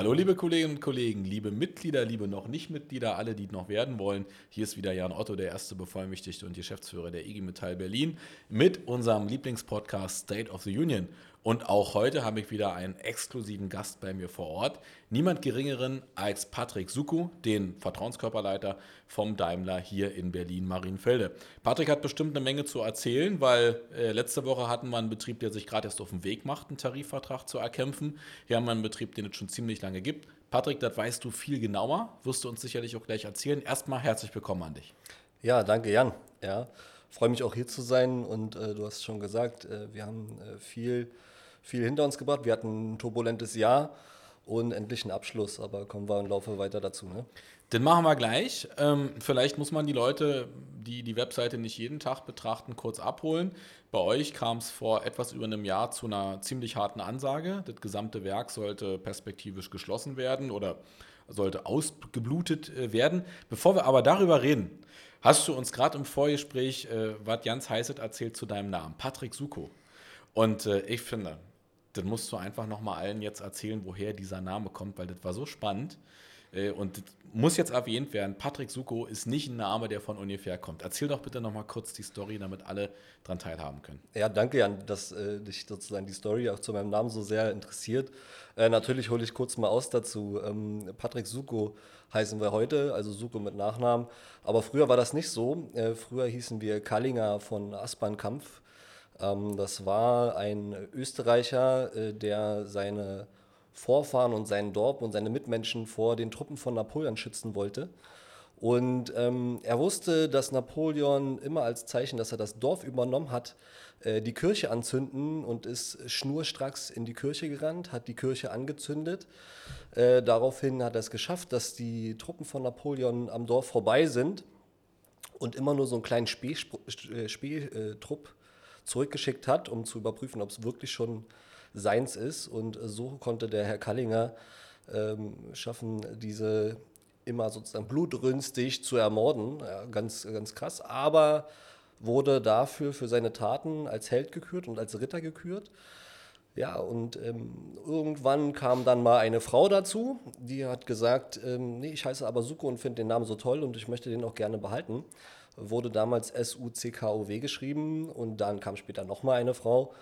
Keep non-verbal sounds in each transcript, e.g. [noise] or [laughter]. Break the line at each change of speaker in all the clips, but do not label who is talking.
Hallo liebe Kolleginnen und Kollegen, liebe Mitglieder, liebe noch nicht Mitglieder, alle, die noch werden wollen. Hier ist wieder Jan Otto, der erste Bevollmächtigte und Geschäftsführer der IG Metall Berlin mit unserem Lieblingspodcast State of the Union. Und auch heute habe ich wieder einen exklusiven Gast bei mir vor Ort. Niemand geringeren als Patrick Suku, den Vertrauenskörperleiter vom Daimler hier in Berlin-Marienfelde. Patrick hat bestimmt eine Menge zu erzählen, weil äh, letzte Woche hatten wir einen Betrieb, der sich gerade erst auf den Weg macht, einen Tarifvertrag zu erkämpfen. Hier haben wir einen Betrieb, den es schon ziemlich lange gibt. Patrick, das weißt du viel genauer, wirst du uns sicherlich auch gleich erzählen. Erstmal herzlich willkommen an dich.
Ja, danke Jan. Ja, freue mich auch hier zu sein und äh, du hast schon gesagt, äh, wir haben äh, viel viel hinter uns gebracht. Wir hatten ein turbulentes Jahr und endlich einen Abschluss, aber kommen wir im Laufe weiter dazu. Ne?
Den machen wir gleich. Ähm, vielleicht muss man die Leute, die die Webseite nicht jeden Tag betrachten, kurz abholen. Bei euch kam es vor etwas über einem Jahr zu einer ziemlich harten Ansage. Das gesamte Werk sollte perspektivisch geschlossen werden oder sollte ausgeblutet äh, werden. Bevor wir aber darüber reden, hast du uns gerade im Vorgespräch äh, was ganz Heißes erzählt zu deinem Namen, Patrick Suko. Und äh, ich finde, dann musst du einfach nochmal allen jetzt erzählen, woher dieser Name kommt, weil das war so spannend. Äh, und muss jetzt erwähnt werden, Patrick Suko ist nicht ein Name, der von ungefähr kommt. Erzähl doch bitte nochmal kurz die Story, damit alle daran teilhaben können.
Ja, danke Jan, dass äh, dich sozusagen die Story auch zu meinem Namen so sehr interessiert. Äh, natürlich hole ich kurz mal aus dazu. Ähm, Patrick Suko heißen wir heute, also Suko mit Nachnamen. Aber früher war das nicht so. Äh, früher hießen wir Kallinger von Aspernkampf. Ähm, das war ein Österreicher, äh, der seine Vorfahren und sein Dorf und seine Mitmenschen vor den Truppen von Napoleon schützen wollte. Und ähm, er wusste, dass Napoleon immer als Zeichen, dass er das Dorf übernommen hat, äh, die Kirche anzünden und ist schnurstracks in die Kirche gerannt, hat die Kirche angezündet. Äh, daraufhin hat er es geschafft, dass die Truppen von Napoleon am Dorf vorbei sind und immer nur so einen kleinen Spähtrupp Spee, zurückgeschickt hat, um zu überprüfen, ob es wirklich schon seins ist. Und so konnte der Herr Kallinger ähm, schaffen, diese immer sozusagen blutrünstig zu ermorden. Ja, ganz, ganz krass. Aber wurde dafür für seine Taten als Held gekürt und als Ritter gekürt. Ja, und ähm, irgendwann kam dann mal eine Frau dazu, die hat gesagt, ähm, nee, ich heiße aber Suko und finde den Namen so toll und ich möchte den auch gerne behalten wurde damals S-U-C-K-O-W geschrieben und dann kam später nochmal eine Frau,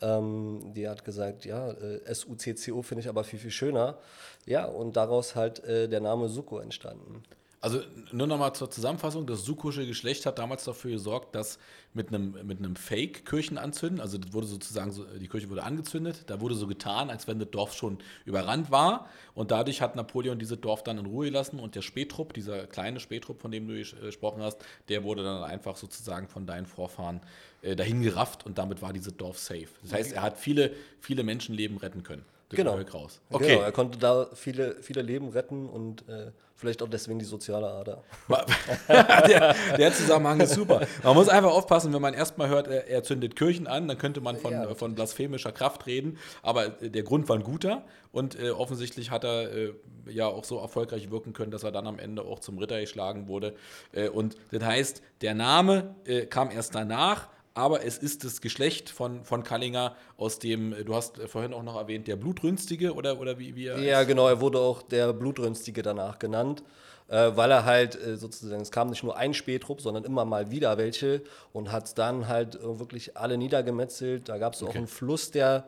ähm, die hat gesagt, ja, äh, S-U-C-C-O finde ich aber viel, viel schöner. Ja, und daraus halt äh, der Name Suko entstanden.
Also nur nochmal zur Zusammenfassung, das Sukusche Geschlecht hat damals dafür gesorgt, dass mit einem, mit einem Fake Kirchen anzünden, also das wurde sozusagen, so, die Kirche wurde angezündet, da wurde so getan, als wenn das Dorf schon überrannt war. Und dadurch hat Napoleon dieses Dorf dann in Ruhe gelassen. Und der Spähtrupp, dieser kleine Spähtrupp, von dem du äh, gesprochen hast, der wurde dann einfach sozusagen von deinen Vorfahren äh, dahin gerafft. Und damit war dieses Dorf safe. Das heißt, er hat viele, viele Menschenleben retten können.
Genau. Raus. Okay. Genau, er konnte da viele, viele Leben retten und äh, vielleicht auch deswegen die soziale Ader. [laughs] [laughs]
der, der, Zusammenhang ist super. Man muss einfach aufpassen, wenn man erstmal hört, er, er, zündet Kirchen an, dann könnte man von, ja, von blasphemischer Kraft reden. Aber äh, der Grund war ein guter und äh, offensichtlich hat er äh, ja auch so erfolgreich wirken können, dass er dann am Ende auch zum Ritter geschlagen wurde. Äh, und das heißt, der Name äh, kam erst danach aber es ist das Geschlecht von, von Kallinger, aus dem, du hast vorhin auch noch erwähnt, der Blutrünstige oder, oder wie, wie
er Ja, ist? genau, er wurde auch der Blutrünstige danach genannt, äh, weil er halt äh, sozusagen, es kam nicht nur ein Spähtrupp, sondern immer mal wieder welche und hat dann halt äh, wirklich alle niedergemetzelt. Da gab es okay. auch einen Fluss, der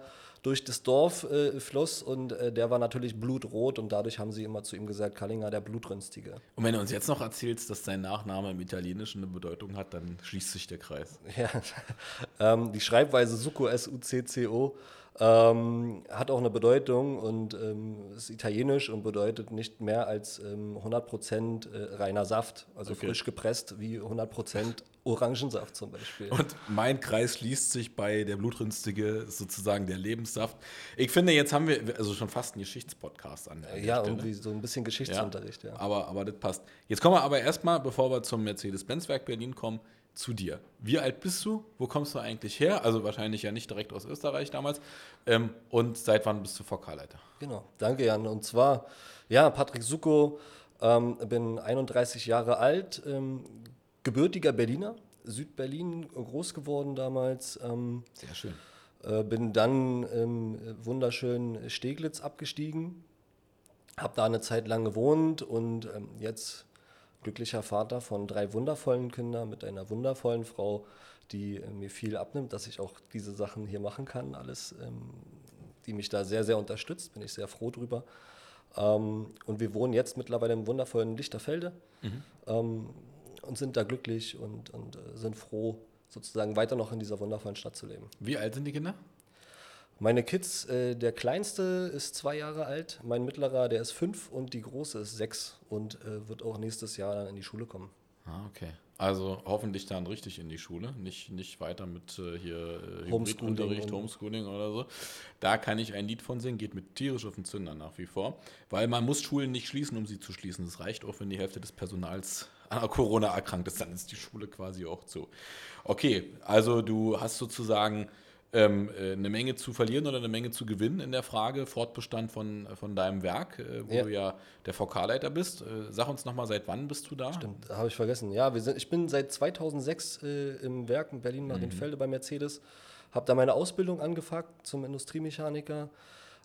durch das Dorf äh, floss und äh, der war natürlich blutrot und dadurch haben sie immer zu ihm gesagt, Kallinger, der Blutrünstige.
Und wenn du uns jetzt noch erzählst, dass sein Nachname im Italienischen eine Bedeutung hat, dann schließt sich der Kreis. [laughs]
Ja, ähm, die Schreibweise Succo, S-U-C-C-O, ähm, hat auch eine Bedeutung und ähm, ist italienisch und bedeutet nicht mehr als ähm, 100% äh, reiner Saft, also okay. frisch gepresst wie 100% [laughs] Orangensaft zum Beispiel.
Und mein Kreis schließt sich bei der Blutrünstige, sozusagen der Lebenssaft. Ich finde, jetzt haben wir also schon fast einen Geschichtspodcast an.
Der ja, irgendwie so ein bisschen Geschichtsunterricht, ja.
ja. Aber, aber das passt. Jetzt kommen wir aber erstmal, bevor wir zum Mercedes-Benz-Werk Berlin kommen, zu dir. Wie alt bist du? Wo kommst du eigentlich her? Also wahrscheinlich ja nicht direkt aus Österreich damals. Ähm, und seit wann bist du VK-Leiter?
Genau, danke Jan. Und zwar, ja, Patrick Suko, ähm, bin 31 Jahre alt, ähm, gebürtiger Berliner, Südberlin groß geworden damals.
Ähm, Sehr schön.
Äh, bin dann im wunderschönen Steglitz abgestiegen habe da eine Zeit lang gewohnt und ähm, jetzt glücklicher Vater von drei wundervollen Kindern mit einer wundervollen Frau, die äh, mir viel abnimmt, dass ich auch diese Sachen hier machen kann, alles, ähm, die mich da sehr, sehr unterstützt, bin ich sehr froh drüber. Ähm, und wir wohnen jetzt mittlerweile im wundervollen Lichterfelde mhm. Und sind da glücklich und, und äh, sind froh, sozusagen weiter noch in dieser wundervollen Stadt zu leben.
Wie alt sind die Kinder?
Meine Kids, äh, der kleinste ist zwei Jahre alt, mein mittlerer, der ist fünf und die große ist sechs und äh, wird auch nächstes Jahr dann in die Schule kommen.
Ah, okay. Also hoffentlich dann richtig in die Schule, nicht, nicht weiter mit äh, hier äh, Hybridunterricht, Homeschooling oder so. Da kann ich ein Lied von singen, geht mit tierisch auf den Zünder nach wie vor. Weil man muss Schulen nicht schließen, um sie zu schließen. Es reicht auch, wenn die Hälfte des Personals an Corona erkrankt ist, dann ist die Schule quasi auch zu. Okay, also du hast sozusagen ähm, äh, eine Menge zu verlieren oder eine Menge zu gewinnen in der Frage Fortbestand von, von deinem Werk, äh, wo ja. du ja der VK-Leiter bist. Äh, sag uns nochmal, seit wann bist du da?
Stimmt, habe ich vergessen. Ja, wir sind, ich bin seit 2006 äh, im Werk in Berlin-Marienfelde mhm. bei Mercedes, habe da meine Ausbildung angefangen zum Industriemechaniker,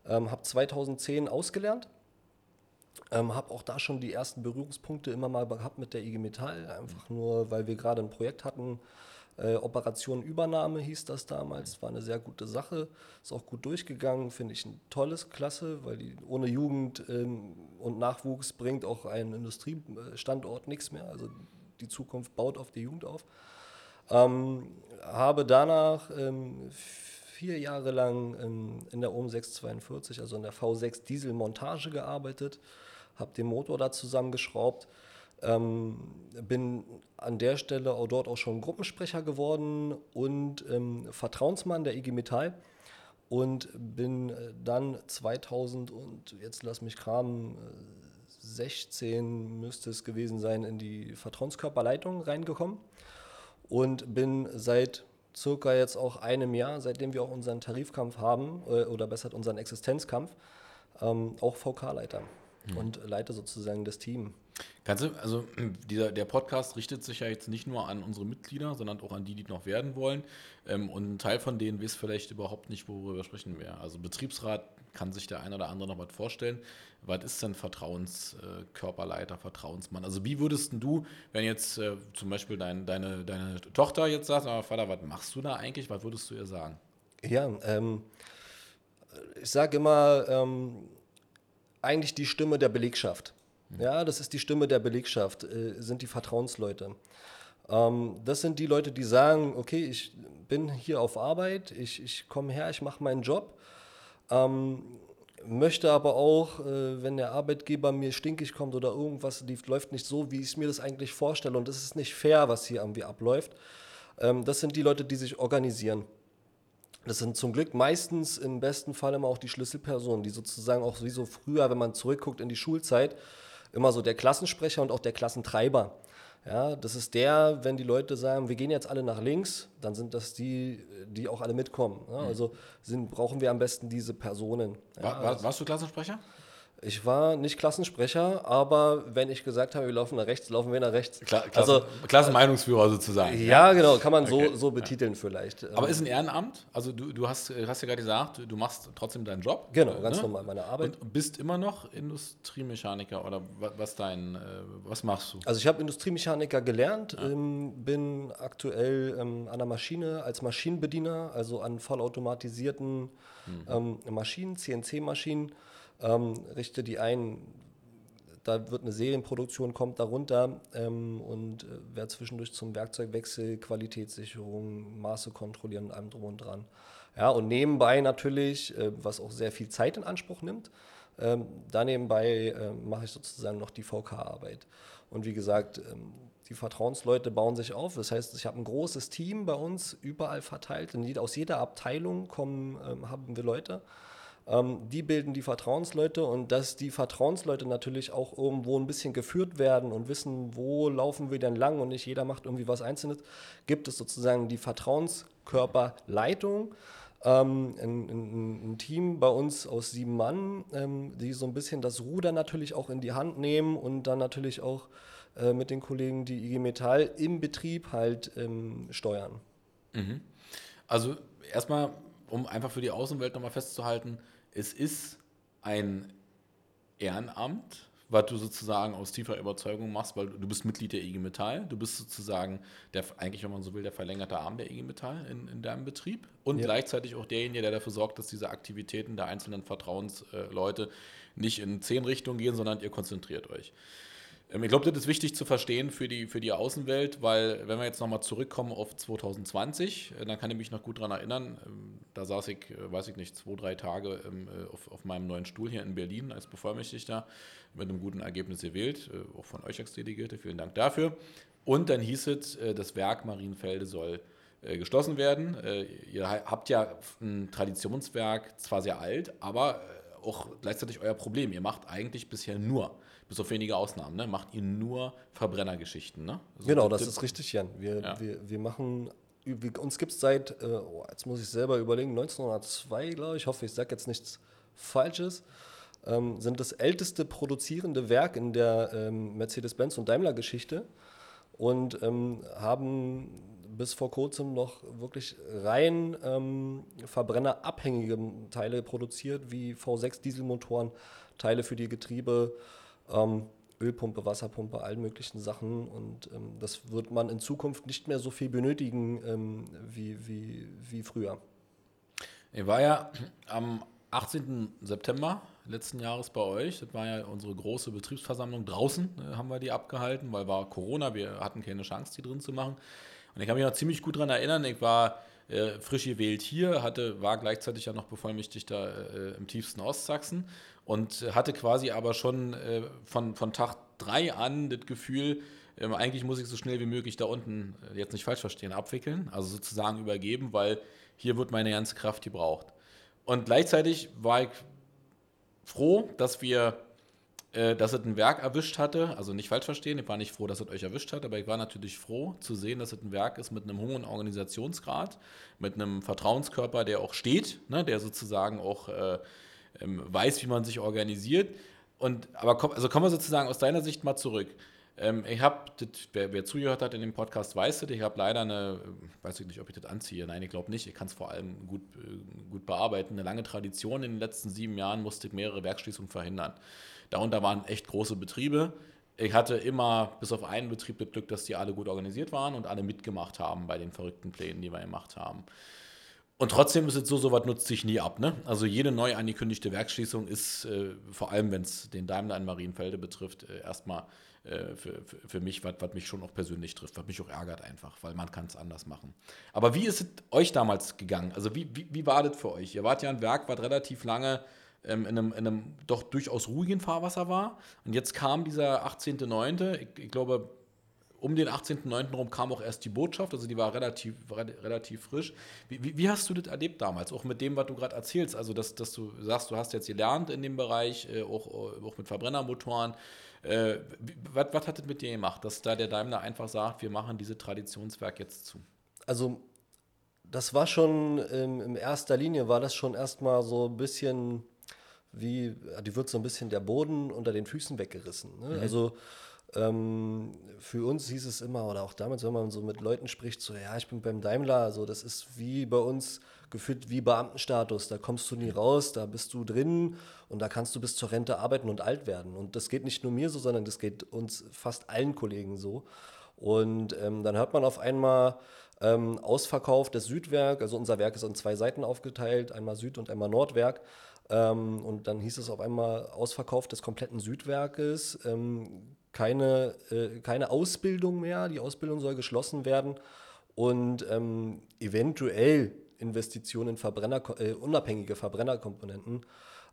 ähm, habe 2010 ausgelernt. Ähm, habe auch da schon die ersten Berührungspunkte immer mal gehabt mit der IG Metall, einfach nur, weil wir gerade ein Projekt hatten, äh, Operation Übernahme hieß das damals, war eine sehr gute Sache, ist auch gut durchgegangen, finde ich ein tolles Klasse, weil die ohne Jugend ähm, und Nachwuchs bringt auch ein Industriestandort nichts mehr. Also die Zukunft baut auf die Jugend auf. Ähm, habe danach ähm, vier Jahre lang ähm, in der OM 642, also in der V6 Dieselmontage gearbeitet, habe den Motor da zusammengeschraubt ähm, bin an der Stelle auch dort auch schon Gruppensprecher geworden und ähm, Vertrauensmann der IG Metall und bin äh, dann 2000 und jetzt lass mich kramen, 16 müsste es gewesen sein, in die Vertrauenskörperleitung reingekommen und bin seit circa jetzt auch einem Jahr, seitdem wir auch unseren Tarifkampf haben, äh, oder besser unseren Existenzkampf, ähm, auch VK-Leiter mhm. und leite sozusagen das Team.
Kannst du, also [clears throat] dieser, der Podcast richtet sich ja jetzt nicht nur an unsere Mitglieder, sondern auch an die, die noch werden wollen. Ähm, und ein Teil von denen weiß vielleicht überhaupt nicht, worüber wir sprechen mehr. Also Betriebsrat kann sich der ein oder andere noch was vorstellen. Was ist denn Vertrauenskörperleiter, äh, Vertrauensmann? Also wie würdest du, wenn jetzt äh, zum Beispiel dein, deine, deine Tochter jetzt sagt, aber Vater, was machst du da eigentlich? Was würdest du ihr sagen?
Ja, ähm, ich sage immer, ähm, eigentlich die Stimme der Belegschaft. Ja, das ist die Stimme der Belegschaft, äh, sind die Vertrauensleute. Ähm, das sind die Leute, die sagen, okay, ich bin hier auf Arbeit, ich, ich komme her, ich mache meinen Job, ähm, möchte aber auch, äh, wenn der Arbeitgeber mir stinkig kommt oder irgendwas die läuft nicht so, wie ich mir das eigentlich vorstelle und das ist nicht fair, was hier irgendwie abläuft. Ähm, das sind die Leute, die sich organisieren. Das sind zum Glück meistens im besten Fall immer auch die Schlüsselpersonen, die sozusagen auch wie so früher, wenn man zurückguckt in die Schulzeit, immer so der Klassensprecher und auch der Klassentreiber. Ja, das ist der, wenn die Leute sagen, wir gehen jetzt alle nach links, dann sind das die, die auch alle mitkommen. Ja, mhm. also sind, brauchen wir am besten diese Personen.
Ja, war, war, warst du Klassensprecher?
Ich war nicht Klassensprecher, aber wenn ich gesagt habe, wir laufen nach rechts, laufen wir nach rechts.
Kla Klassen, also Klassenmeinungsführer sozusagen.
Ja, genau, kann man okay. so, so betiteln ja. vielleicht.
Aber ist ein Ehrenamt? Also du, du hast, hast ja gerade gesagt, du machst trotzdem deinen Job.
Genau, ganz ne? normal meine Arbeit.
Und bist immer noch Industriemechaniker oder was dein, äh, was machst du?
Also ich habe Industriemechaniker gelernt, ja. ähm, bin aktuell ähm, an der Maschine als Maschinenbediener, also an vollautomatisierten mhm. ähm, Maschinen, CNC-Maschinen ähm, richte die ein. Da wird eine Serienproduktion, kommt darunter ähm, und äh, wer zwischendurch zum Werkzeugwechsel, Qualitätssicherung, Maße kontrollieren und allem drum und dran. Ja, und nebenbei natürlich, äh, was auch sehr viel Zeit in Anspruch nimmt, ähm, da nebenbei äh, mache ich sozusagen noch die VK-Arbeit. Und wie gesagt, ähm, die Vertrauensleute bauen sich auf. Das heißt, ich habe ein großes Team bei uns überall verteilt. Und aus jeder Abteilung kommen, ähm, haben wir Leute. Ähm, die bilden die Vertrauensleute und dass die Vertrauensleute natürlich auch irgendwo ein bisschen geführt werden und wissen, wo laufen wir denn lang und nicht jeder macht irgendwie was Einzelnes, gibt es sozusagen die Vertrauenskörperleitung. Ähm, ein, ein, ein, Team bei uns aus sieben Mann, ähm, die so ein bisschen das Ruder natürlich auch in die Hand nehmen und dann natürlich auch äh, mit den Kollegen die IG Metall im Betrieb halt ähm, steuern.
Mhm. Also erstmal, um einfach für die Außenwelt nochmal festzuhalten, es ist ein Ehrenamt, was du sozusagen aus tiefer Überzeugung machst, weil du bist Mitglied der IG Metall, du bist sozusagen der, eigentlich, wenn man so will, der verlängerte Arm der IG Metall in, in deinem Betrieb und ja. gleichzeitig auch derjenige, der dafür sorgt, dass diese Aktivitäten der einzelnen Vertrauensleute nicht in zehn Richtungen gehen, sondern ihr konzentriert euch. Ähm, ich glaube, das ist wichtig zu verstehen für die, für die Außenwelt, weil wenn wir jetzt nochmal zurückkommen auf 2020, äh, dann kann ich mich noch gut daran erinnern, ähm, da saß ich, äh, weiß ich nicht, zwei, drei Tage ähm, äh, auf, auf meinem neuen Stuhl hier in Berlin als Bevollmächtigter mit einem guten Ergebnis gewählt, auch von euch als Delegierte, vielen Dank dafür. Und dann hieß es, das Werk Marienfelde soll geschlossen werden. Ihr habt ja ein Traditionswerk, zwar sehr alt, aber auch gleichzeitig euer Problem. Ihr macht eigentlich bisher nur bis auf wenige Ausnahmen, ne, macht ihr nur Verbrennergeschichten. Ne?
Also genau, das ist richtig, Jan. Wir, ja. wir, wir machen, uns gibt es seit, äh, oh, jetzt muss ich selber überlegen, 1902, glaube ich, hoffe, ich sage jetzt nichts Falsches, ähm, sind das älteste produzierende Werk in der ähm, Mercedes-Benz- und Daimler-Geschichte und ähm, haben bis vor kurzem noch wirklich rein ähm, verbrennerabhängige Teile produziert, wie V6-Dieselmotoren, Teile für die Getriebe, ähm, Ölpumpe, Wasserpumpe, allen möglichen Sachen. Und ähm, das wird man in Zukunft nicht mehr so viel benötigen ähm, wie, wie, wie früher.
Ich war ja am 18. September letzten Jahres bei euch. Das war ja unsere große Betriebsversammlung. Draußen äh, haben wir die abgehalten, weil war Corona. Wir hatten keine Chance, die drin zu machen. Und ich kann mich noch ziemlich gut daran erinnern. Ich war äh, frisch gewählt hier, hatte, war gleichzeitig ja noch Bevollmächtigter äh, im tiefsten Ostsachsen und hatte quasi aber schon äh, von, von Tag 3 an das Gefühl, ähm, eigentlich muss ich so schnell wie möglich da unten, äh, jetzt nicht falsch verstehen, abwickeln, also sozusagen übergeben, weil hier wird meine ganze Kraft gebraucht. Und gleichzeitig war ich froh, dass wir äh, dass es ein Werk erwischt hatte. Also nicht falsch verstehen, ich war nicht froh, dass es euch erwischt hat, aber ich war natürlich froh zu sehen, dass es ein Werk ist mit einem hohen Organisationsgrad, mit einem Vertrauenskörper, der auch steht, ne, der sozusagen auch äh, ähm, weiß, wie man sich organisiert. Und, aber komm, also kommen wir sozusagen aus deiner Sicht mal zurück. Ähm, ich habe, wer, wer, zugehört hat in dem Podcast, weiß das, ich habe leider eine, weiß ich nicht, ob ich das anziehe, nein, ich glaube nicht, ich kann es vor allem gut, äh, gut bearbeiten, eine lange Tradition. In den letzten sieben Jahren musste ich mehrere Werkschließungen verhindern. Darunter waren echt große Betriebe. Ich hatte immer bis auf einen Betrieb das Glück, dass die alle gut organisiert waren und alle mitgemacht haben bei den verrückten Plänen, die wir gemacht haben. Und trotzdem ist es so, sowas nutzt sich nie ab. Ne? Also jede neu angekündigte Werkschließung ist, äh, vor allem wenn es den Daimler in Marienfelde betrifft, äh, erstmal äh, für, für, für, mich, was mich schon auch persönlich trifft, was mich auch ärgert einfach, weil man kann es anders machen. Aber wie ist es euch damals gegangen? Also wie, wie, wie war das für euch? Ihr wart ja ein Werk, was relativ lange ähm, in, einem, in, einem, doch durchaus ruhigen Fahrwasser war. Und jetzt kam dieser 18.09., ich, ich glaube, um den 18.09. rum kam auch erst die Botschaft, also die war relativ, relativ frisch. Wie, wie, wie hast du das erlebt damals, auch mit dem, was du gerade erzählst? Also, dass, dass du sagst, du hast jetzt gelernt in dem Bereich, äh, auch, auch mit Verbrennermotoren. Äh, was, was hat das mit dir gemacht, dass da der Daimler einfach sagt, wir machen dieses Traditionswerk jetzt zu?
Also, das war schon ähm, in erster Linie, war das schon erstmal so ein bisschen wie, die wird so ein bisschen der Boden unter den Füßen weggerissen. Ne? Mhm. Also ähm, für uns hieß es immer, oder auch damals, wenn man so mit Leuten spricht, so, ja, ich bin beim Daimler, also das ist wie bei uns gefühlt wie Beamtenstatus, da kommst du nie raus, da bist du drin und da kannst du bis zur Rente arbeiten und alt werden. Und das geht nicht nur mir so, sondern das geht uns fast allen Kollegen so. Und ähm, dann hört man auf einmal ähm, Ausverkauf des Südwerk, also unser Werk ist in zwei Seiten aufgeteilt, einmal Süd- und einmal Nordwerk. Ähm, und dann hieß es auf einmal Ausverkauf des kompletten Südwerkes, ähm, keine, äh, keine Ausbildung mehr, die Ausbildung soll geschlossen werden. Und ähm, eventuell Investitionen in Verbrenner, äh, unabhängige Verbrennerkomponenten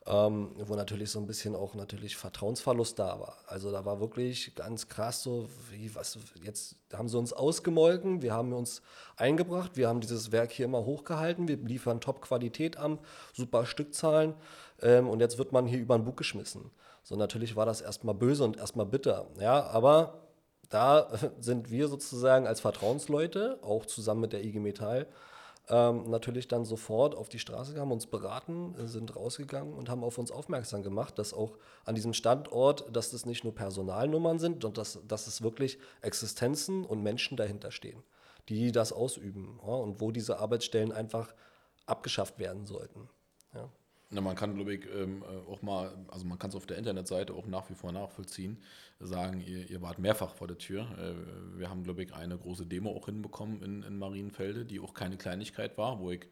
ähm, wo natürlich so ein bisschen auch natürlich Vertrauensverlust da war. Also da war wirklich ganz krass so, wie, was, jetzt haben sie uns ausgemolken, wir haben uns eingebracht, wir haben dieses Werk hier immer hochgehalten, wir liefern Top-Qualität an, super Stückzahlen ähm, und jetzt wird man hier über den Bug geschmissen. So natürlich war das erstmal böse und erstmal bitter, ja, aber da [laughs] sind wir sozusagen als Vertrauensleute, auch zusammen mit der IG Metall, ähm, natürlich dann sofort auf die Straße gegangen, uns beraten, sind rausgegangen und haben auf uns aufmerksam gemacht, dass auch an diesem Standort, dass das nicht nur Personalnummern sind, sondern dass, dass es wirklich Existenzen und Menschen dahinter stehen, die das ausüben ja, und wo diese Arbeitsstellen einfach abgeschafft werden sollten. Ja.
Na, man kann, glaube ich, ähm, äh, auch mal, also man kann es auf der Internetseite auch nach wie vor nachvollziehen, sagen, ihr, ihr wart mehrfach vor der Tür. Äh, wir haben, glaube ich, eine große Demo auch hinbekommen in, in Marienfelde, die auch keine Kleinigkeit war, wo ich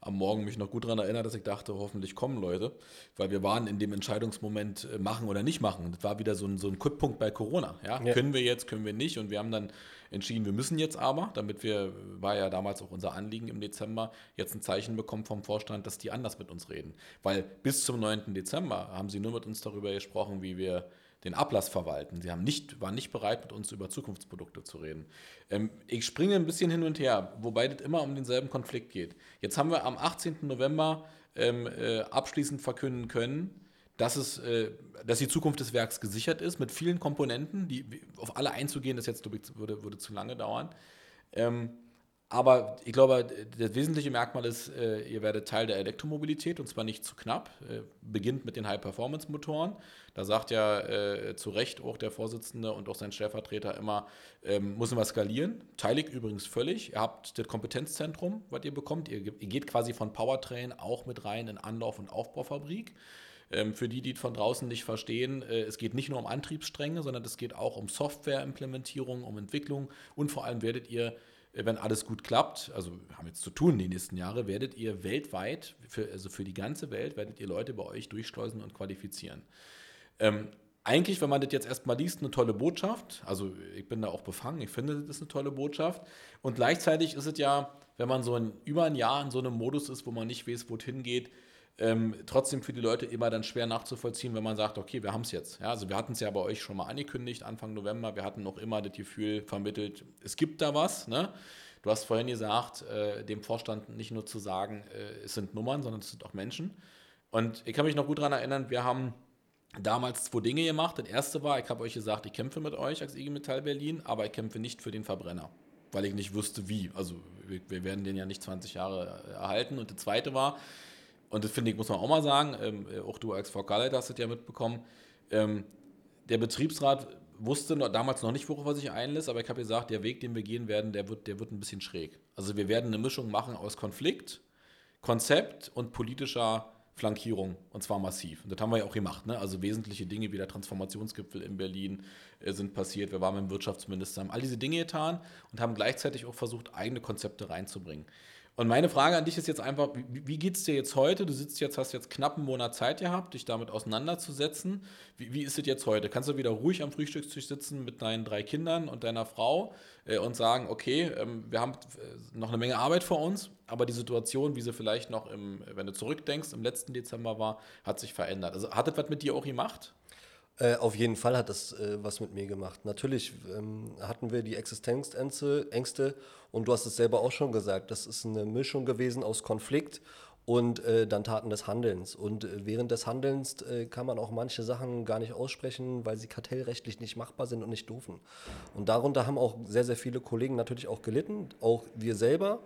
am Morgen mich noch gut daran erinnert, dass ich dachte, hoffentlich kommen Leute, weil wir waren in dem Entscheidungsmoment äh, machen oder nicht machen. Das war wieder so ein, so ein Kipppunkt bei Corona. Ja? ja? Können wir jetzt, können wir nicht und wir haben dann entschieden, wir müssen jetzt aber, damit wir, war ja damals auch unser Anliegen im Dezember, jetzt ein Zeichen bekommen vom Vorstand, dass die anders mit uns reden. Weil bis zum 9. Dezember haben sie nur mit uns darüber gesprochen, wie wir den Ablass verwalten. Sie haben nicht, waren nicht bereit, mit uns über Zukunftsprodukte zu reden. Ähm, ich springe ein bisschen hin und her, wobei das immer um denselben Konflikt geht. Jetzt haben wir am 18. November ähm, äh, abschließend verkünden können, dass, es, äh, dass die Zukunft des Werks gesichert ist mit vielen Komponenten. Die, auf alle einzugehen, das jetzt würde, würde zu lange dauern. Ähm, aber ich glaube, das wesentliche Merkmal ist, äh, ihr werdet Teil der Elektromobilität und zwar nicht zu knapp. Äh, beginnt mit den High-Performance-Motoren. Da sagt ja äh, zu Recht auch der Vorsitzende und auch sein Stellvertreter immer, ähm, müssen wir skalieren. Teile ich übrigens völlig. Ihr habt das Kompetenzzentrum, was ihr bekommt. Ihr, ihr geht quasi von Powertrain auch mit rein in Anlauf- und Aufbaufabrik. Ähm, für die, die von draußen nicht verstehen, äh, es geht nicht nur um Antriebsstränge, sondern es geht auch um Softwareimplementierung, um Entwicklung und vor allem werdet ihr wenn alles gut klappt, also wir haben jetzt zu tun die nächsten Jahre, werdet ihr weltweit, für, also für die ganze Welt, werdet ihr Leute bei euch durchschleusen und qualifizieren. Ähm, eigentlich, wenn man das jetzt erstmal liest, eine tolle Botschaft. Also ich bin da auch befangen, ich finde, das ist eine tolle Botschaft. Und gleichzeitig ist es ja, wenn man so ein, über ein Jahr in so einem Modus ist, wo man nicht weiß, wo es hingeht, ähm, trotzdem für die Leute immer dann schwer nachzuvollziehen, wenn man sagt, okay, wir haben es jetzt. Ja, also wir hatten es ja bei euch schon mal angekündigt, Anfang November. Wir hatten noch immer das Gefühl vermittelt, es gibt da was. Ne? Du hast vorhin gesagt, äh, dem Vorstand nicht nur zu sagen, äh, es sind Nummern, sondern es sind auch Menschen. Und ich kann mich noch gut daran erinnern, wir haben damals zwei Dinge gemacht. Das erste war, ich habe euch gesagt, ich kämpfe mit euch als IG Metall Berlin, aber ich kämpfe nicht für den Verbrenner, weil ich nicht wusste, wie. Also wir, wir werden den ja nicht 20 Jahre erhalten. Und das zweite war, und das finde ich, muss man auch mal sagen, ähm, äh, auch du als VK-Leiter hast das ja mitbekommen, ähm, der Betriebsrat wusste noch, damals noch nicht, worauf er sich einlässt, aber ich habe gesagt, der Weg, den wir gehen werden, der wird, der wird ein bisschen schräg. Also wir werden eine Mischung machen aus Konflikt, Konzept und politischer Flankierung und zwar massiv. Und das haben wir ja auch gemacht. Ne? Also wesentliche Dinge wie der Transformationsgipfel in Berlin äh, sind passiert. Wir waren mit dem Wirtschaftsminister, haben all diese Dinge getan und haben gleichzeitig auch versucht, eigene Konzepte reinzubringen. Und meine Frage an dich ist jetzt einfach, wie, wie geht es dir jetzt heute? Du sitzt jetzt, hast jetzt knapp einen Monat Zeit gehabt, dich damit auseinanderzusetzen. Wie, wie ist es jetzt heute? Kannst du wieder ruhig am Frühstückstisch sitzen mit deinen drei Kindern und deiner Frau äh, und sagen, okay, ähm, wir haben äh, noch eine Menge Arbeit vor uns, aber die Situation, wie sie vielleicht noch, im, wenn du zurückdenkst, im letzten Dezember war, hat sich verändert. Also hat das was mit dir auch gemacht?
Äh, auf jeden Fall hat das äh, was mit mir gemacht. Natürlich ähm, hatten wir die Existenzängste Ängste, und du hast es selber auch schon gesagt, das ist eine Mischung gewesen aus Konflikt und äh, dann Taten des Handelns. Und äh, während des Handelns äh, kann man auch manche Sachen gar nicht aussprechen, weil sie kartellrechtlich nicht machbar sind und nicht dürfen. Und darunter haben auch sehr, sehr viele Kollegen natürlich auch gelitten, auch wir selber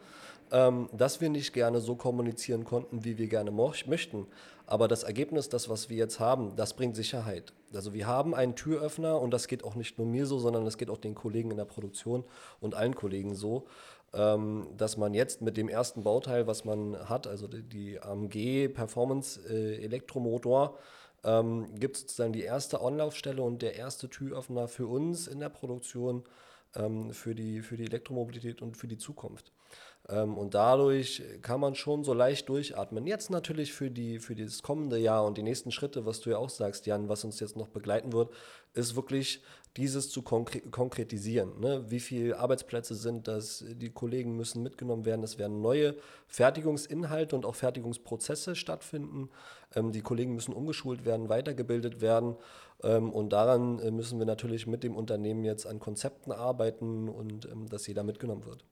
ähm, dass wir nicht gerne so kommunizieren konnten, wie wir gerne möchten. Aber das Ergebnis, das, was wir jetzt haben, das bringt Sicherheit. Also wir haben einen Türöffner und das geht auch nicht nur mir so, sondern das geht auch den Kollegen in der Produktion und allen Kollegen so, ähm, dass man jetzt mit dem ersten Bauteil, was man hat, also die, die AMG Performance äh, Elektromotor, ähm, gibt es sozusagen die erste Anlaufstelle und der erste Türöffner für uns in der Produktion ähm, für, die, für die Elektromobilität und für die Zukunft. Ähm, und dadurch kann man schon so leicht durchatmen. Jetzt natürlich für, die, für das kommende Jahr und die nächsten Schritte, was du ja auch sagst, Jan, was uns jetzt noch begleiten wird, ist wirklich dieses zu konkre konkretisieren. Ne? Wie viele Arbeitsplätze sind das? Die Kollegen müssen mitgenommen werden. Es werden neue Fertigungsinhalte und auch Fertigungsprozesse stattfinden. Ähm, die Kollegen müssen umgeschult werden, weitergebildet werden. Ähm, und daran äh, müssen wir natürlich mit dem Unternehmen jetzt an Konzepten arbeiten und ähm, dass jeder mitgenommen wird.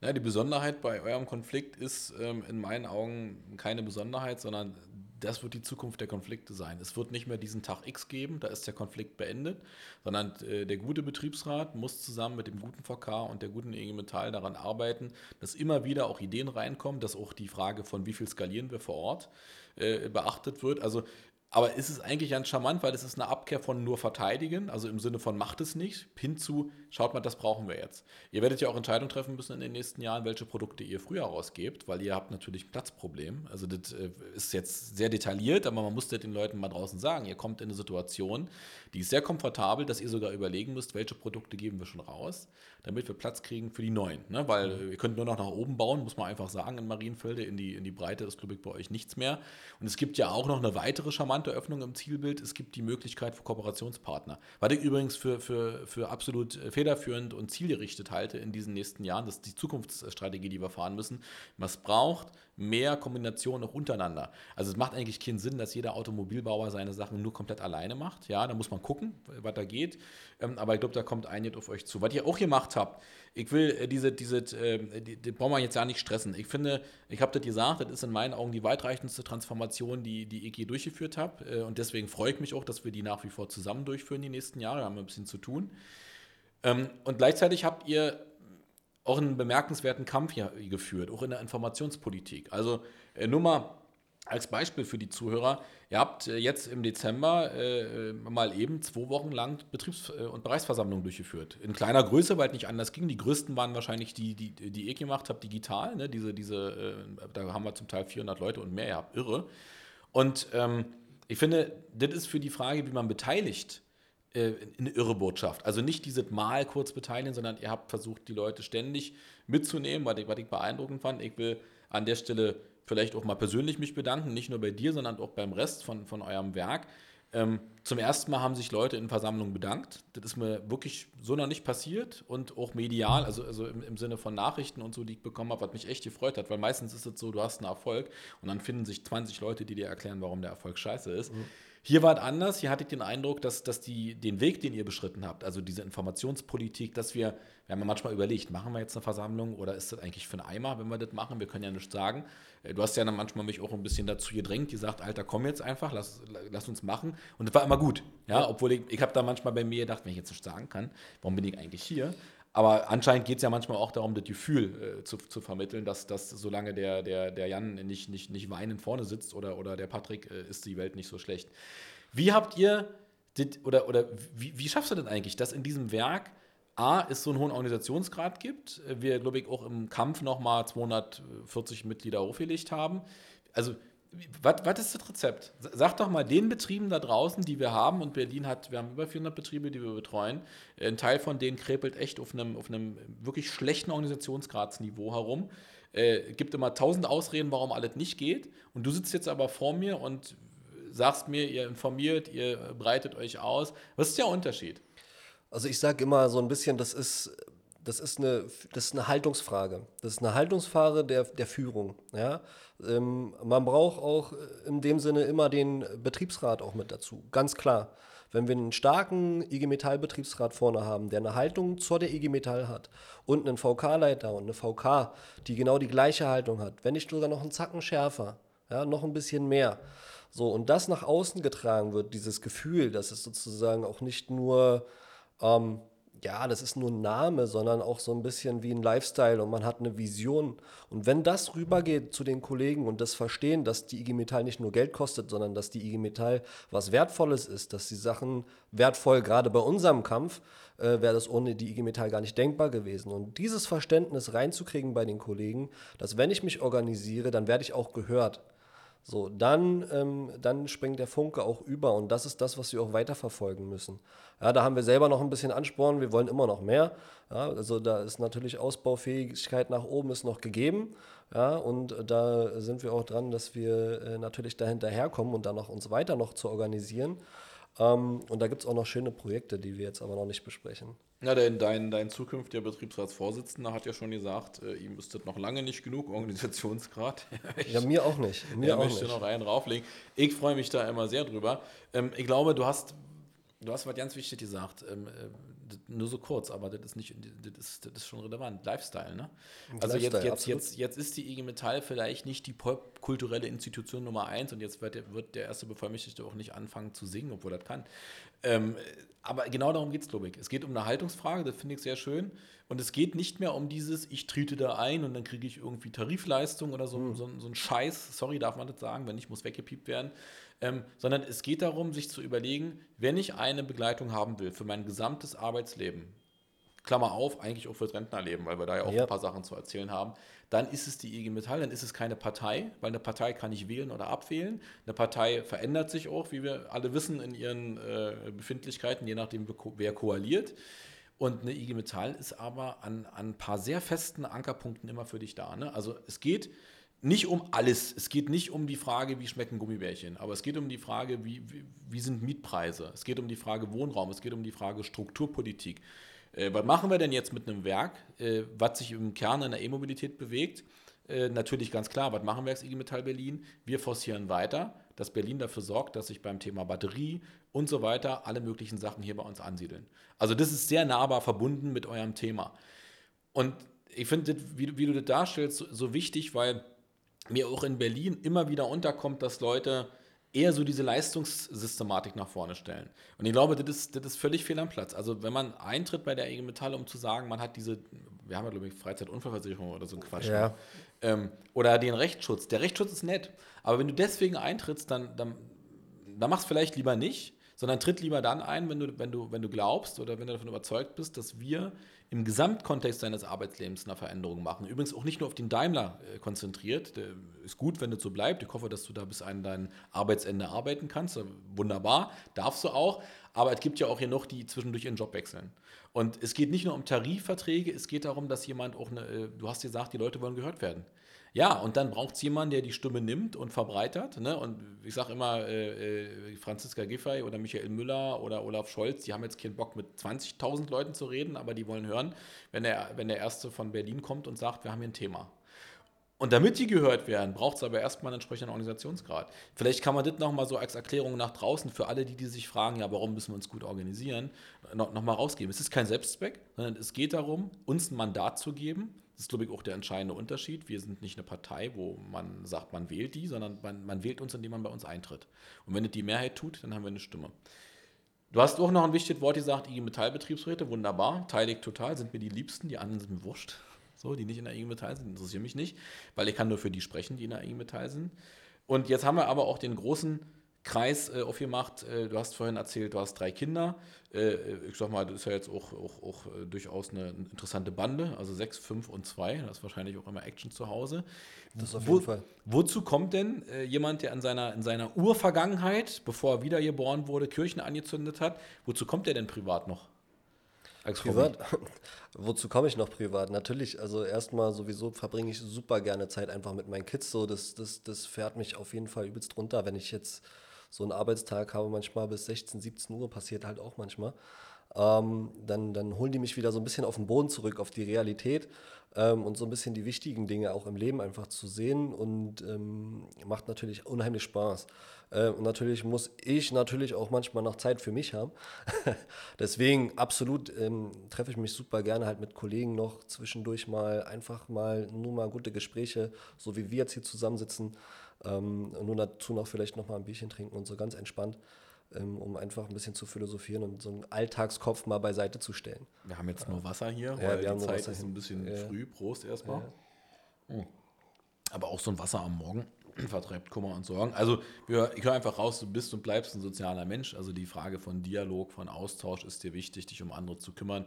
Ja, die Besonderheit bei eurem Konflikt ist ähm, in meinen Augen keine Besonderheit, sondern das wird die Zukunft der Konflikte sein. Es wird nicht mehr diesen Tag X geben, da ist der Konflikt beendet, sondern äh, der gute Betriebsrat muss zusammen mit dem guten VK und der guten IG Metall daran arbeiten, dass immer wieder auch Ideen reinkommen, dass auch die Frage von wie viel skalieren wir vor Ort äh, beachtet wird. Also Aber ist es eigentlich ganz charmant, weil es ist eine Abkehr von nur verteidigen, also im Sinne von macht es nicht, hinzu, schaut mal, das brauchen wir jetzt. Ihr werdet ja auch Entscheidungen treffen müssen in den nächsten Jahren, welche Produkte ihr früher rausgebt, weil ihr habt natürlich ein Platzproblem. Also das äh, ist jetzt sehr detailliert, aber man muss das den Leuten mal draußen sagen. Ihr kommt in eine Situation, die ist sehr komfortabel, dass ihr sogar überlegen müsst, welche Produkte geben wir schon raus, damit wir Platz kriegen für die neuen. Ne? Weil mhm. ihr könnt nur noch nach oben bauen, muss man einfach sagen, in Marienfelde. In die, in die Breite ist, glaube ich, bei euch nichts mehr. Und es gibt ja auch noch eine weitere charmante Öffnung im Zielbild. Es gibt die Möglichkeit für Kooperationspartner. Was ich übrigens für, für, für absolut federführend und zielgerichtet halte in diesen nächsten Jahren. Das ist die Zukunftsstrategie, die wir fahren müssen. Was braucht mehr Kombination auch untereinander. Also es macht eigentlich keinen Sinn, dass jeder Automobilbauer seine Sachen nur komplett alleine macht. Ja, da muss man gucken, was da geht. Ähm, aber ich glaube, da kommt einiges auf euch zu. Was ihr auch gemacht habt, ich will äh, diese, diese, äh, die, die brauchen wir jetzt ja nicht stressen. Ich finde, ich habe das gesagt, das ist in meinen Augen die weitreichendste Transformation, die, die ich je durchgeführt habe. Äh, und deswegen freue ich mich auch, dass wir die nach wie vor zusammen durchführen die nächsten Jahre. Da haben wir ein bisschen zu tun. Ähm, und gleichzeitig habt ihr auch einen bemerkenswerten Kampf hier geführt, auch in der Informationspolitik. Also äh, nur mal als Beispiel für die Zuhörer, ihr habt äh, jetzt im Dezember äh, mal eben zwei Wochen lang Betriebs- äh, und Bereichsversammlungen durchgeführt. In kleiner Größe, weil es nicht anders ging. Die größten waren wahrscheinlich die, die, die ich gemacht habe, digital. Ne? Diese, diese, äh, da haben wir zum Teil 400 Leute und mehr, ja, irre. Und ähm, ich finde, das ist für die Frage, wie man beteiligt, äh, eine irre Botschaft. Also nicht dieses Mal kurz beteiligen, sondern ihr habt versucht, die Leute ständig mitzunehmen, was ich, was ich beeindruckend fand. Ich will an der Stelle vielleicht auch mal persönlich mich bedanken, nicht nur bei dir, sondern auch beim Rest von, von eurem Werk. Ähm, zum ersten Mal haben sich Leute in Versammlungen bedankt. Das ist mir wirklich so noch nicht passiert und auch medial, also, also im, im Sinne von Nachrichten und so, die ich bekommen habe, was mich echt gefreut hat, weil meistens ist es so, du hast einen Erfolg und dann finden sich 20 Leute, die dir erklären, warum der Erfolg scheiße ist. Mhm. Hier war es anders. Hier hatte ich den Eindruck, dass, dass die, den Weg, den ihr beschritten habt, also diese Informationspolitik, dass wir, wir haben ja manchmal überlegt, machen wir jetzt eine Versammlung oder ist das eigentlich für einen Eimer, wenn wir das machen? Wir können ja nichts sagen. Äh, du hast ja dann manchmal mich auch ein bisschen dazu gedrängt, die sagt, Alter, komm jetzt einfach, lass, lass uns machen. Und das war immer gut. Ja, obwohl ich, ich habe da manchmal bei mir gedacht, wenn ich jetzt nicht sagen kann, warum bin ich eigentlich hier? Aber anscheinend geht es ja manchmal auch darum, das Gefühl äh, zu, zu vermitteln, dass, dass solange der, der, der Jan nicht, nicht, nicht weinend vorne sitzt oder, oder der Patrick, äh, ist die Welt nicht so schlecht. Wie habt ihr, dit, oder, oder wie, wie schaffst du denn eigentlich, dass in diesem Werk A, es so einen hohen Organisationsgrad gibt, wir, glaube ich, auch im Kampf nochmal 240 Mitglieder aufgelegt haben. Also was ist das Rezept? Sag doch mal den Betrieben da draußen, die wir haben, und Berlin hat, wir haben über 400 Betriebe, die wir betreuen. Ein Teil von denen krepelt echt auf einem, auf einem wirklich schlechten Organisationsgradsniveau herum. Äh, gibt immer tausend Ausreden, warum alles nicht geht. Und du sitzt jetzt aber vor mir und sagst mir, ihr informiert, ihr breitet euch aus. Was ist der Unterschied?
Also ich sage immer so ein bisschen, das ist das ist eine, das ist eine Haltungsfrage. Das ist eine Haltungsfrage der, der Führung. Ja? Ähm, man braucht auch in dem Sinne immer den Betriebsrat auch mit dazu, ganz klar. Wenn wir einen starken IG Metall Betriebsrat vorne haben, der eine Haltung zur der IG Metall hat und einen VK-Leiter und eine VK, die genau die gleiche Haltung hat, wenn nicht sogar noch einen Zacken schärfer, ja, noch ein bisschen mehr. So, und das nach außen getragen wird, dieses Gefühl, dass es sozusagen auch nicht nur ähm, ja, das ist nur ein Name, sondern auch so ein bisschen wie ein Lifestyle und man hat eine Vision. Und wenn das rübergeht zu den Kollegen und das verstehen, dass die IG Metall nicht nur Geld kostet, sondern dass die IG Metall was Wertvolles ist, dass die Sachen wertvoll, gerade bei unserem Kampf, äh, wäre das ohne die IG Metall gar nicht denkbar gewesen. Und dieses Verständnis reinzukriegen bei den Kollegen, dass wenn ich mich organisiere, dann werde ich auch gehört. So, dann, ähm, dann springt der Funke auch über und das ist das, was wir auch weiterverfolgen müssen. Ja, da haben wir selber noch ein bisschen Ansporn, wir wollen immer noch mehr. Ja, also da ist natürlich Ausbaufähigkeit nach oben ist noch gegeben. Ja, und da sind wir auch dran, dass wir äh, natürlich dahinterherkommen und dann noch uns weiter noch zu organisieren. Ähm, und da gibt es auch noch schöne Projekte, die wir jetzt aber noch nicht besprechen.
Ja, denn dein, dein zukünftiger Betriebsratsvorsitzender hat ja schon gesagt, äh, ihm ist das noch lange nicht genug Organisationsgrad. [laughs]
ja, mir auch nicht. [laughs] Mir
er auch möchte nicht. noch einen rauflegen. Ich freue mich da immer sehr drüber. Ähm, ich glaube, du hast, du hast was ganz wichtig gesagt. Ähm, äh, nur so kurz, aber das ist nicht, das ist, das ist schon relevant. Lifestyle, ne? Also Lifestyle, jetzt, jetzt, jetzt, jetzt ist die IG Metall vielleicht nicht die popkulturelle Institution Nummer eins und jetzt wird der, wird der erste Bevollmächtigte auch nicht anfangen zu singen, obwohl er das kann. Ähm, aber genau darum geht es, glaube ich. Es geht um eine Haltungsfrage, das finde ich sehr schön. Und es geht nicht mehr um dieses, ich trete da ein und dann kriege ich irgendwie Tarifleistung oder so, mhm. so, so ein Scheiß. Sorry, darf man das sagen, wenn nicht, muss weggepiept werden. ähm, sondern es geht darum, sich zu überlegen, wenn ich eine Begleitung haben will für mein gesamtes Arbeitsleben, Klammer auf, eigentlich auch fürs Rentnerleben, weil wir da ja auch ja. ein paar Sachen zu erzählen haben, dann ist es die IG Metall, dann ist es keine Partei, weil eine Partei kann ich wählen oder abwählen. Eine Partei verändert sich auch, wie wir alle wissen, in ihren äh, Befindlichkeiten, je nachdem, wer koaliert. Und eine IG Metall ist aber an, an ein paar sehr festen Ankerpunkten immer für dich da. Ne? Also es geht nicht um alles. Es geht nicht um die Frage, wie schmecken Gummibärchen, aber es geht um die Frage, wie, wie, wie sind Mietpreise. Es geht um die Frage Wohnraum, es geht um die Frage Strukturpolitik. Äh, was machen wir denn jetzt mit einem Werk, äh, was sich im Kern in der E-Mobilität bewegt? Äh, natürlich ganz klar, was machen wir als IG Metall Berlin? Wir forcieren weiter, dass Berlin dafür sorgt, dass sich beim Thema Batterie und so weiter alle möglichen Sachen hier bei uns ansiedeln. Also das ist sehr nahbar verbunden mit eurem Thema. Und ich finde, wie, wie, du das darstellst, so, so wichtig, weil mir auch in Berlin immer wieder unterkommt, dass Leute eher so diese Leistungssystematik nach vorne stellen. Und ich glaube, das ist, das ist völlig fehl am Platz. Also wenn man eintritt bei der IG Metall, um zu sagen, man hat diese, wir haben ja glaube ich Freizeitunfallversicherung oder so ein Quatsch. Ja. Ähm, oder den Rechtsschutz. Der Rechtsschutz ist nett, aber wenn du deswegen eintrittst, dann, dann, dann machst vielleicht lieber nicht, sondern tritt lieber dann ein, wenn du, wenn du, wenn du glaubst oder wenn du davon überzeugt bist, dass wir im Gesamtkontext seines Arbeitslebens eine Veränderung machen. Übrigens auch nicht nur auf den Daimler äh, konzentriert. Der ist gut, wenn das so bleibt. Ich hoffe, dass du da bis an dein Arbeitsende arbeiten kannst. Wunderbar, darfst du auch. Aber es gibt ja auch hier noch die zwischendurch ihren Job wechseln. Und es geht nicht nur um Tarifverträge, es geht darum, dass jemand auch eine, äh, du hast gesagt, die Leute wollen gehört werden. Ja, und dann braucht es jemanden, der die Stimme nimmt und verbreitert. Ne? Und ich sage immer, äh, äh, Franziska Giffey oder Michael Müller oder Olaf Scholz, die haben jetzt keinen Bock, mit 20.000 Leuten zu reden, aber die wollen hören, wenn der, wenn der Erste von Berlin kommt und sagt, wir haben hier ein Thema. Und damit die gehört werden, braucht es aber erstmal einen entsprechenden Organisationsgrad. Vielleicht kann man das nochmal so als Erklärung nach draußen für alle, die, die sich fragen, ja, warum müssen wir uns gut organisieren, nochmal noch rausgeben. Es ist kein Selbstzweck, sondern es geht darum, uns ein Mandat zu geben, das ist, glaube ich, auch der entscheidende Unterschied. Wir sind nicht eine Partei, wo man sagt, man wählt die, sondern man, man wählt uns, indem man bei uns eintritt. Und wenn es die Mehrheit tut, dann haben wir eine Stimme. Du hast auch noch ein wichtiges Wort gesagt, IG Metall-Betriebsräte, wunderbar, teile ich total, sind mir die Liebsten, die anderen sind mir wurscht. So, die nicht in der IG Metall sind, interessieren mich nicht, weil ich kann nur für die sprechen, die in der IG Metall sind. Und jetzt haben wir aber auch den großen Kreis äh, aufgemacht. Äh, du hast vorhin erzählt, du hast drei Kinder. Äh, ich sag mal, das ist ja jetzt auch, auch, auch äh, durchaus eine interessante Bande. Also sechs, fünf und zwei. Da ist wahrscheinlich auch immer Action zu Hause.
Das auf jeden Wo, Fall.
Wozu kommt denn äh, jemand, der in seiner, in seiner Urvergangenheit, bevor er wiedergeboren wurde, Kirchen angezündet hat, wozu kommt der denn privat noch?
Privat? [laughs] Wozu komme ich noch privat? Natürlich, also erstmal sowieso verbringe ich super gerne Zeit einfach mit meinen Kids. So, das, das, das fährt mich auf jeden Fall übelst runter, wenn ich jetzt so einen Arbeitstag habe, manchmal bis 16, 17 Uhr, passiert halt auch manchmal. Ähm, dann, dann holen die mich wieder so ein bisschen auf den Boden zurück, auf die Realität ähm, und so ein bisschen die wichtigen Dinge auch im Leben einfach zu sehen und ähm, macht natürlich unheimlich Spaß. Äh, und natürlich muss ich natürlich auch manchmal noch Zeit für mich haben. [laughs] Deswegen absolut ähm, treffe ich mich super gerne halt mit Kollegen noch zwischendurch mal einfach mal nur mal gute Gespräche, so wie wir jetzt hier zusammensitzen. Ähm, und nur dazu noch vielleicht noch mal ein Bierchen trinken und so ganz entspannt, ähm, um einfach ein bisschen zu philosophieren und so einen Alltagskopf mal beiseite zu stellen.
Wir haben jetzt nur Wasser hier, ja, weil die Zeit ist ein bisschen ja. früh. Prost erstmal. Ja. Oh. Aber auch so ein Wasser am Morgen [clears throat] vertreibt Kummer und Sorgen. Also ich höre einfach raus, du bist und bleibst ein sozialer Mensch. Also die Frage von Dialog, von Austausch ist dir wichtig, dich um andere zu kümmern.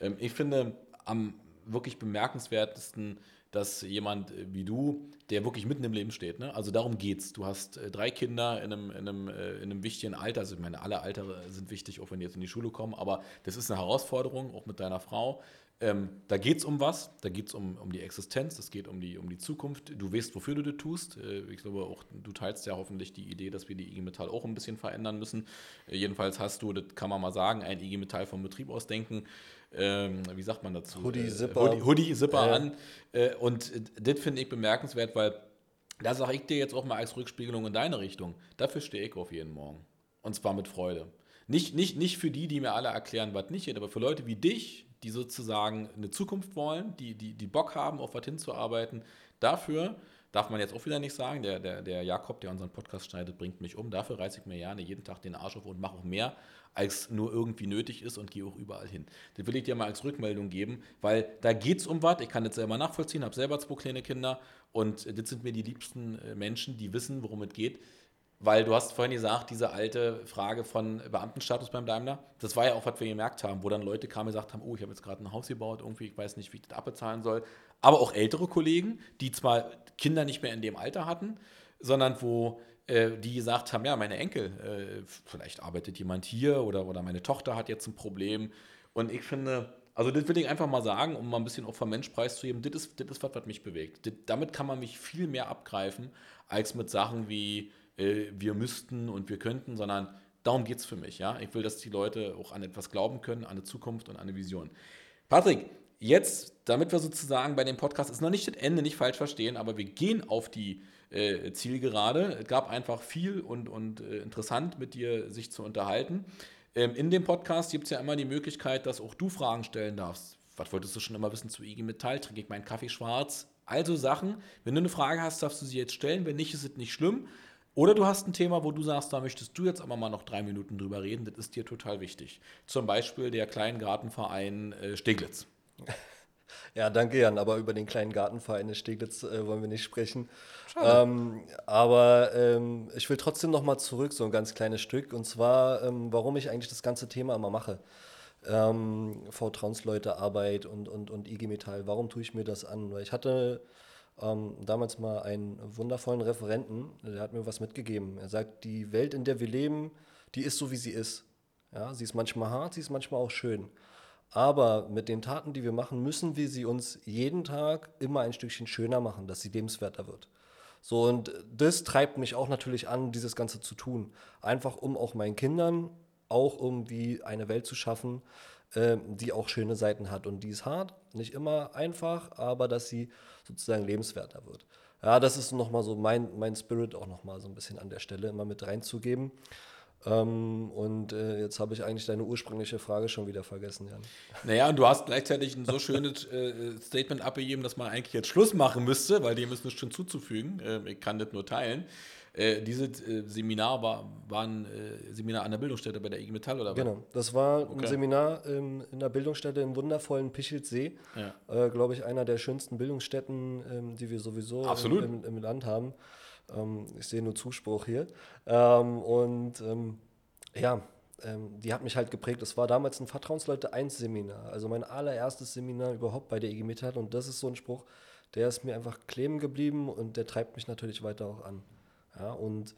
Ähm, ich finde am wirklich bemerkenswertesten dass jemand wie du, der wirklich mitten im Leben steht, ne? also darum geht's. Du hast äh, drei Kinder in einem, in, einem, äh, in einem wichtigen Alter, also ich meine, alle Alter sind wichtig, auch wenn die jetzt in die Schule kommen, aber das ist eine Herausforderung, auch mit deiner Frau. Ähm, da geht es um was, da geht es um, um die Existenz, es geht um die, um die Zukunft. Du weißt, wofür du das tust. Äh, ich glaube auch, du teilst ja hoffentlich die Idee, dass wir die IG Metall auch ein bisschen verändern müssen. Äh, jedenfalls hast du, das kann man mal sagen, ein IG Metall vom Betrieb aus denken ähm, wie sagt man dazu?
Hoodie, Zipper.
Hoodie, Hoodie Zipper äh. an. Äh, und das finde ich bemerkenswert, weil da sage ich dir jetzt auch mal als Rückspiegelung in deine Richtung. Dafür stehe ich auf jeden Morgen. Und zwar mit Freude. Nicht, nicht, nicht für die, die mir alle erklären, was nicht geht, aber für Leute wie dich, die sozusagen eine Zukunft wollen, die, die, die Bock haben, auf was hinzuarbeiten. Dafür darf man jetzt auch wieder nicht sagen, der, der, der Jakob, der unseren Podcast schneidet, bringt mich um. Dafür reiße ich mir gerne jeden Tag den Arsch auf und mache auch mehr, als nur irgendwie nötig ist und gehe auch überall hin. Das will ich dir mal als Rückmeldung geben, weil da geht es um was. Ich kann das selber nachvollziehen, habe selber zwei kleine Kinder und das sind mir die liebsten äh, Menschen, die wissen, worum es geht. weil du hast vorhin gesagt, diese alte Frage von Beamtenstatus beim Daimler, das war ja auch, was wir gemerkt haben, wo dann Leute kamen und gesagt haben, oh, ich habe jetzt gerade ein Haus gebaut, irgendwie, ich weiß nicht, wie ich das abbezahlen soll. Aber auch ältere Kollegen, die zwar Kinder nicht mehr in dem Alter hatten, sondern wo äh, die gesagt haben, ja, meine Enkel, äh, vielleicht arbeitet jemand hier oder, oder meine Tochter hat jetzt ein Problem. Und ich finde, also das will ich einfach mal sagen, um mal ein bisschen auch vom Mensch preiszugeben, das ist, das ist was, was mich bewegt. Das, damit kann man mich viel mehr abgreifen, als mit Sachen wie äh, wir müssten und wir könnten, sondern darum geht es für mich. Ja? Ich will, dass die Leute auch an etwas glauben können, an eine Zukunft und an eine Vision. Patrick, jetzt, damit wir sozusagen bei dem Podcast, ist noch nicht das Ende, nicht falsch verstehen, aber wir gehen auf die äh, Zielgerade. Es gab einfach viel und, und äh, interessant mit dir sich zu unterhalten. Ähm, in dem Podcast gibt es ja immer die Möglichkeit, dass auch du Fragen stellen darfst. Was wolltest du schon immer wissen zu IG Metall? Trinke ich meinen Kaffee schwarz? Also Sachen. Wenn du eine Frage hast, darfst du sie jetzt stellen. Wenn nicht, ist es nicht schlimm. Oder du hast ein Thema, wo du sagst, da möchtest du jetzt aber mal noch drei Minuten drüber reden, das ist dir total wichtig. Zum Beispiel der Kleingartenverein äh, Steglitz.
Ja, danke Jan, aber über den kleinen Gartenverein in Steglitz äh, wollen wir nicht sprechen. Ähm, aber ähm, ich will trotzdem noch mal zurück, so ein ganz kleines Stück, und zwar, ähm, warum ich eigentlich das ganze Thema immer mache. Ähm, Vertrauensleute, Arbeit und, und, und IG Metall, warum tue ich mir das an? Weil ich hatte ähm, damals mal einen wundervollen Referenten, der hat mir was mitgegeben. Er sagt, die Welt, in der wir leben, die ist so, wie sie ist. Ja, sie ist manchmal hart, sie ist manchmal auch schön. Aber mit den Taten, die wir machen, müssen wir sie uns jeden Tag immer ein Stückchen schöner machen, dass sie lebenswerter wird. So, und das treibt mich auch natürlich an, dieses Ganze zu tun. Einfach um auch meinen Kindern auch irgendwie eine Welt zu schaffen, äh, die auch schöne Seiten hat. Und die ist hart, nicht immer einfach, aber dass sie sozusagen lebenswerter wird. Ja, das ist nochmal so mein, mein Spirit auch nochmal so ein bisschen an der Stelle immer mit reinzugeben. Ähm, und äh, jetzt habe ich eigentlich deine ursprüngliche Frage schon wieder vergessen, Jan.
Naja, und du hast gleichzeitig ein so schönes äh, Statement abgegeben, dass man eigentlich jetzt Schluss machen müsste, weil dem ist nichts schon zuzufügen. Äh, ich kann das nur teilen. Äh, dieses äh, Seminar war, war ein äh, Seminar an der Bildungsstätte bei der IG Metall oder
was? Genau, das war okay. ein Seminar ähm, in der Bildungsstätte im wundervollen Pichelsee. Ja. Äh, Glaube ich, einer der schönsten Bildungsstätten, ähm, die wir sowieso im, im, im, Land haben. Ähm, ich sehe nur Zuspruch hier. Ähm, und ähm, ja, ähm, die hat mich halt geprägt. Es war damals ein Vertrauensleute 1 Seminar, also mein allererstes Seminar überhaupt bei der IG Metall. Und das ist so ein Spruch, der ist mir einfach kleben geblieben und der treibt mich natürlich weiter auch an. Ja, und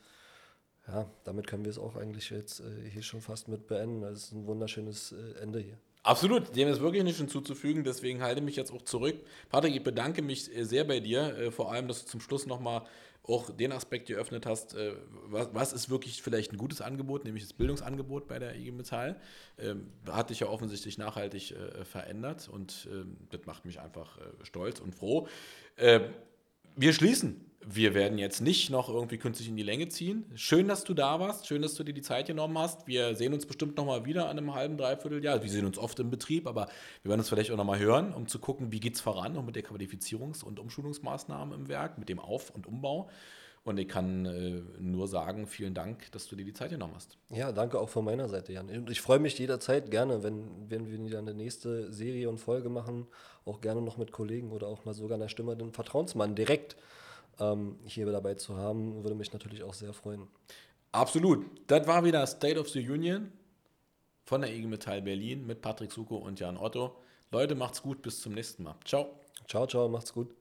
ja, damit können wir es auch eigentlich jetzt äh, hier schon fast mit beenden. Das ist ein wunderschönes äh, Ende hier.
Absolut, dem ist wirklich nichts hinzuzufügen, deswegen halte ich mich jetzt auch zurück. Patrick, ich bedanke mich äh, sehr bei dir, äh, vor allem, dass du zum Schluss nochmal auch den Aspekt geöffnet hast, äh, was, was, ist wirklich vielleicht ein gutes Angebot, nämlich das Bildungsangebot bei der IG Metall. Ähm, hat dich ja offensichtlich nachhaltig verändert und ähm, das macht mich einfach stolz und froh. Ähm, wir schließen wir werden jetzt nicht noch irgendwie künstlich in die Länge ziehen. Schön, dass du da warst. Schön, dass du dir die Zeit genommen hast. Wir sehen uns bestimmt noch mal wieder an einem halben, dreiviertel Jahr. Wir sehen uns oft im Betrieb, aber wir werden uns vielleicht auch noch mal hören, um zu gucken, wie geht es voran und mit der Qualifizierungs- und Umschulungsmaßnahmen im Werk, mit dem Auf- und Umbau. Und ich kann äh, nur sagen, vielen Dank, dass du dir die Zeit genommen hast.
Ja, danke auch von meiner Seite, Jan. Und ich freue mich jederzeit gerne, wenn, wenn wir wieder eine nächste Serie und Folge machen, auch gerne noch mit Kollegen oder auch mal sogar einer Stimme den Vertrauensmann direkt ähm, hier dabei zu haben, würde mich natürlich auch sehr freuen.
Absolut. Das war wieder State of the Union von der IG Metall Berlin mit Patrick Suko und Jan Otto. Leute, macht's gut, bis zum nächsten Mal. Ciao.
Ciao, ciao, macht's gut.